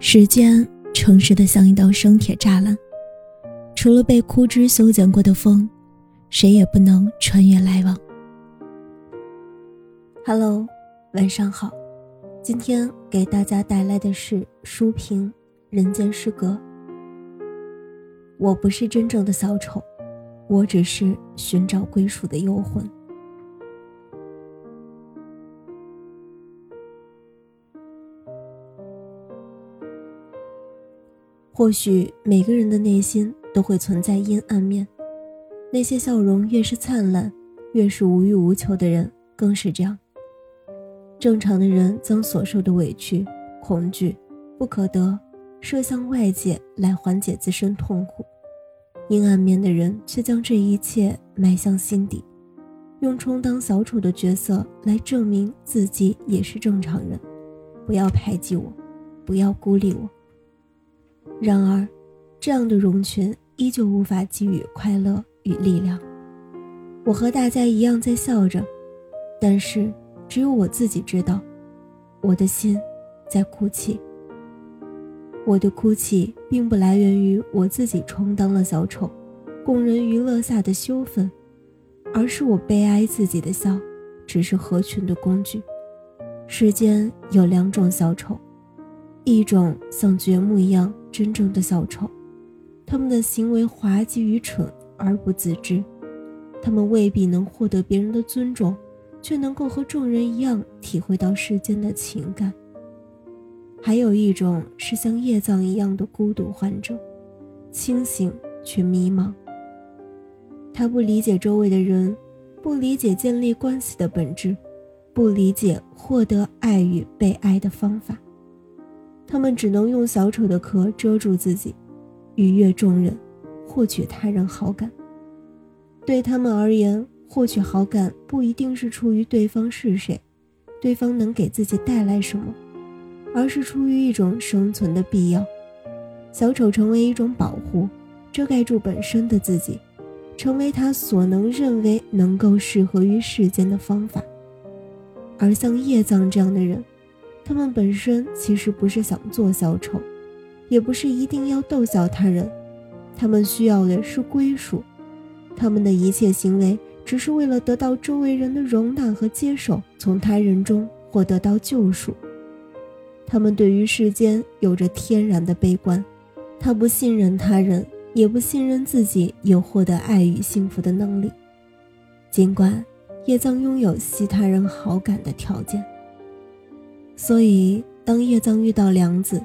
时间诚实的像一道生铁栅栏，除了被枯枝修剪过的风，谁也不能穿越来往。Hello，晚上好，今天给大家带来的是书评《人间失格》。我不是真正的小丑，我只是寻找归属的幽魂。或许每个人的内心都会存在阴暗面，那些笑容越是灿烂，越是无欲无求的人更是这样。正常的人将所受的委屈、恐惧、不可得，射向外界来缓解自身痛苦；阴暗面的人却将这一切埋向心底，用充当小丑的角色来证明自己也是正常人。不要排挤我，不要孤立我。然而，这样的人群依旧无法给予快乐与力量。我和大家一样在笑着，但是只有我自己知道，我的心在哭泣。我的哭泣并不来源于我自己充当了小丑，供人娱乐下的羞愤，而是我悲哀自己的笑，只是合群的工具。世间有两种小丑。一种像掘墓一样真正的小丑，他们的行为滑稽愚蠢而不自知，他们未必能获得别人的尊重，却能够和众人一样体会到世间的情感。还有一种是像叶藏一样的孤独患者，清醒却迷茫。他不理解周围的人，不理解建立关系的本质，不理解获得爱与被爱的方法。他们只能用小丑的壳遮住自己，愉悦众人，获取他人好感。对他们而言，获取好感不一定是出于对方是谁，对方能给自己带来什么，而是出于一种生存的必要。小丑成为一种保护，遮盖住本身的自己，成为他所能认为能够适合于世间的方法。而像叶藏这样的人。他们本身其实不是想做小丑，也不是一定要逗笑他人，他们需要的是归属。他们的一切行为只是为了得到周围人的容纳和接受，从他人中获得到救赎。他们对于世间有着天然的悲观，他不信任他人，也不信任自己有获得爱与幸福的能力。尽管叶藏拥有吸他人好感的条件。所以，当叶藏遇到良子，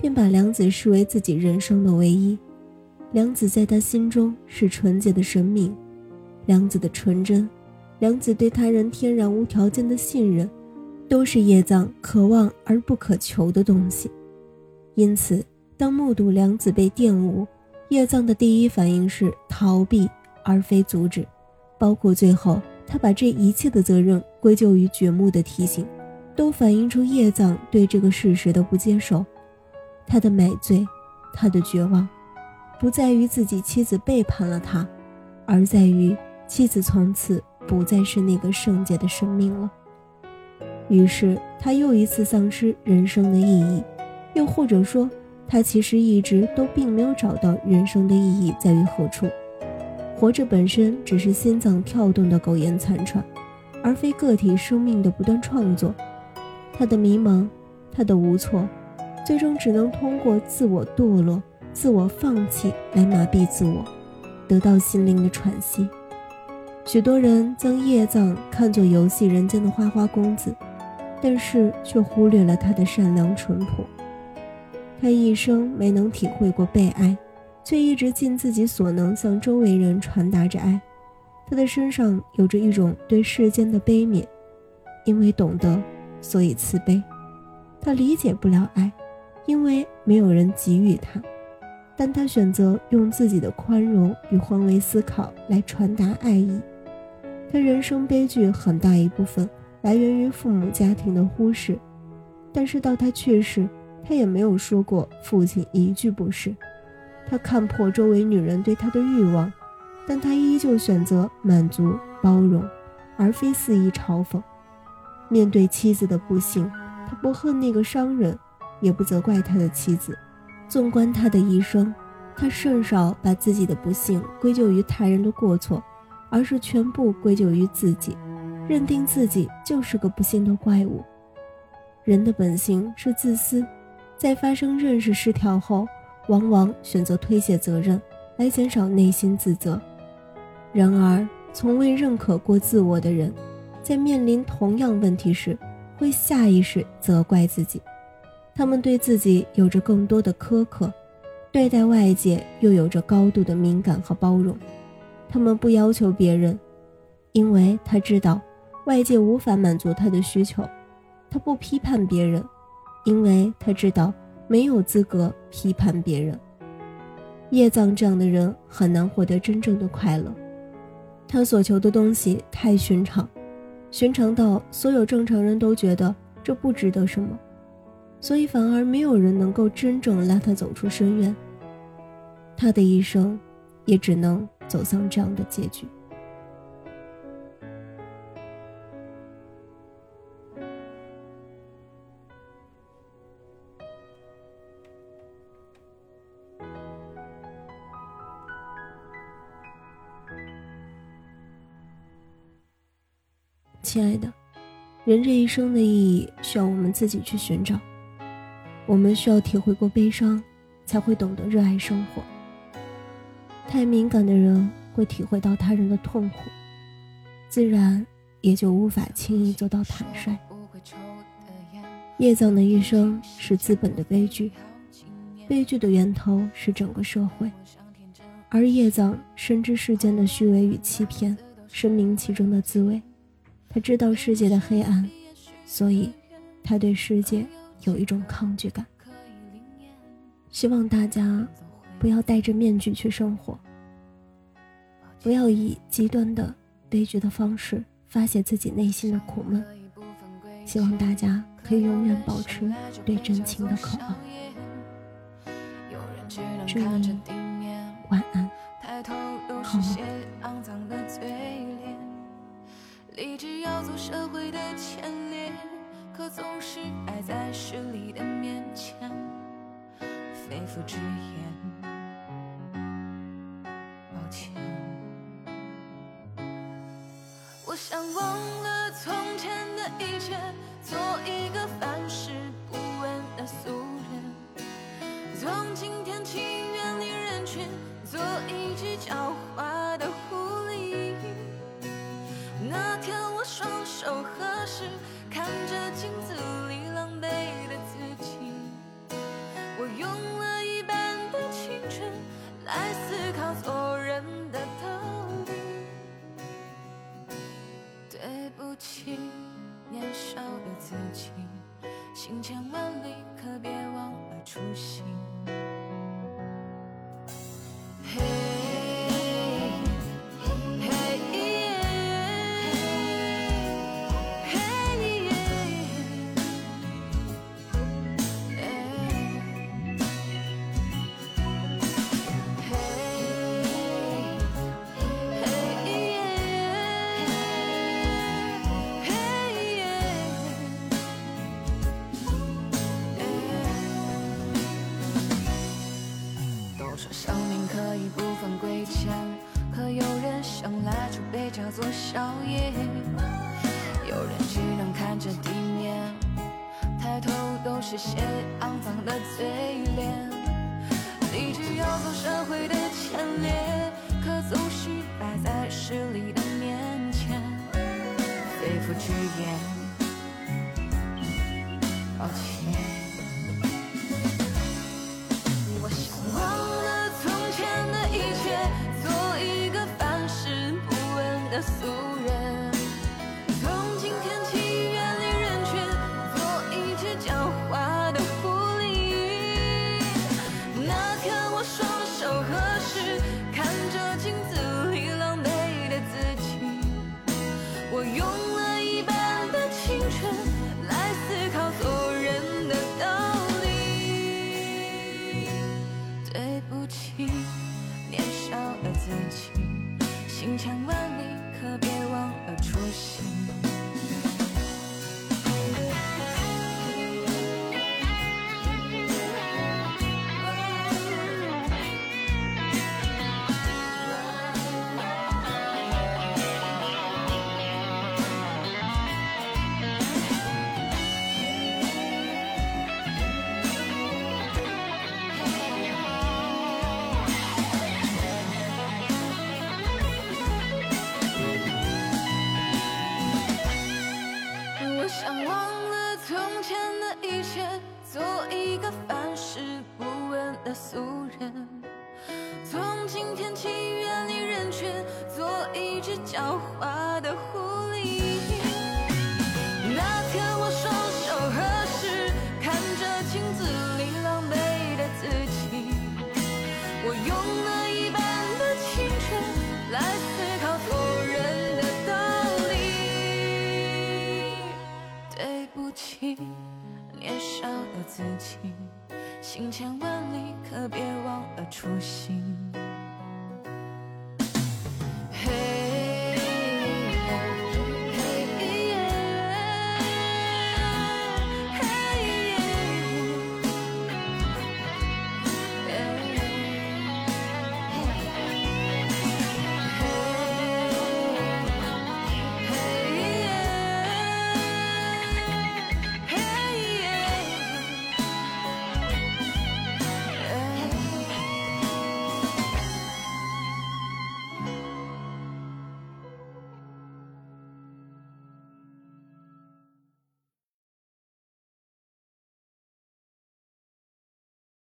便把良子视为自己人生的唯一。良子在他心中是纯洁的神明，良子的纯真，良子对他人天然无条件的信任，都是叶藏渴望而不可求的东西。因此，当目睹良子被玷污，叶藏的第一反应是逃避，而非阻止。包括最后，他把这一切的责任归咎于掘墓的提醒。都反映出叶藏对这个事实的不接受，他的买醉，他的绝望，不在于自己妻子背叛了他，而在于妻子从此不再是那个圣洁的生命了。于是他又一次丧失人生的意义，又或者说，他其实一直都并没有找到人生的意义在于何处。活着本身只是心脏跳动的苟延残喘，而非个体生命的不断创作。他的迷茫，他的无措，最终只能通过自我堕落、自我放弃来麻痹自我，得到心灵的喘息。许多人将叶藏看作游戏人间的花花公子，但是却忽略了他的善良淳朴。他一生没能体会过被爱，却一直尽自己所能向周围人传达着爱。他的身上有着一种对世间的悲悯，因为懂得。所以慈悲，他理解不了爱，因为没有人给予他。但他选择用自己的宽容与换位思考来传达爱意。他人生悲剧很大一部分来源于父母家庭的忽视，但是到他去世，他也没有说过父亲一句不是。他看破周围女人对他的欲望，但他依旧选择满足包容，而非肆意嘲讽。面对妻子的不幸，他不恨那个商人，也不责怪他的妻子。纵观他的一生，他甚少把自己的不幸归咎于他人的过错，而是全部归咎于自己，认定自己就是个不幸的怪物。人的本性是自私，在发生认识失调后，往往选择推卸责任，来减少内心自责。然而，从未认可过自我的人，在面临同样问题时，会下意识责怪自己。他们对自己有着更多的苛刻，对待外界又有着高度的敏感和包容。他们不要求别人，因为他知道外界无法满足他的需求。他不批判别人，因为他知道没有资格批判别人。叶藏这样的人很难获得真正的快乐，他所求的东西太寻常，寻常到所有正常人都觉得这不值得什么，所以反而没有人能够真正拉他走出深渊。他的一生，也只能走向这样的结局。亲爱的，人这一生的意义需要我们自己去寻找。我们需要体会过悲伤，才会懂得热爱生活。太敏感的人会体会到他人的痛苦，自然也就无法轻易做到坦率。叶藏的一生是资本的悲剧，悲剧的源头是整个社会，而叶藏深知世间的虚伪与欺骗，深明其中的滋味。他知道世界的黑暗，所以他对世界有一种抗拒感。希望大家不要戴着面具去生活，不要以极端的悲剧的方式发泄自己内心的苦闷。希望大家可以永远保持对真情的渴望。祝你晚安，好梦。立志要做社会的前列，可总是败在势力的面前，肺腑之言，行千万里，可别忘了初心。不分贵贱，可有人生来就被叫做宵夜，有人只能看着地面，抬头都是些肮脏的嘴脸。立志要做社会的前列，可总是败在势力的面前，肺腑之言，出现。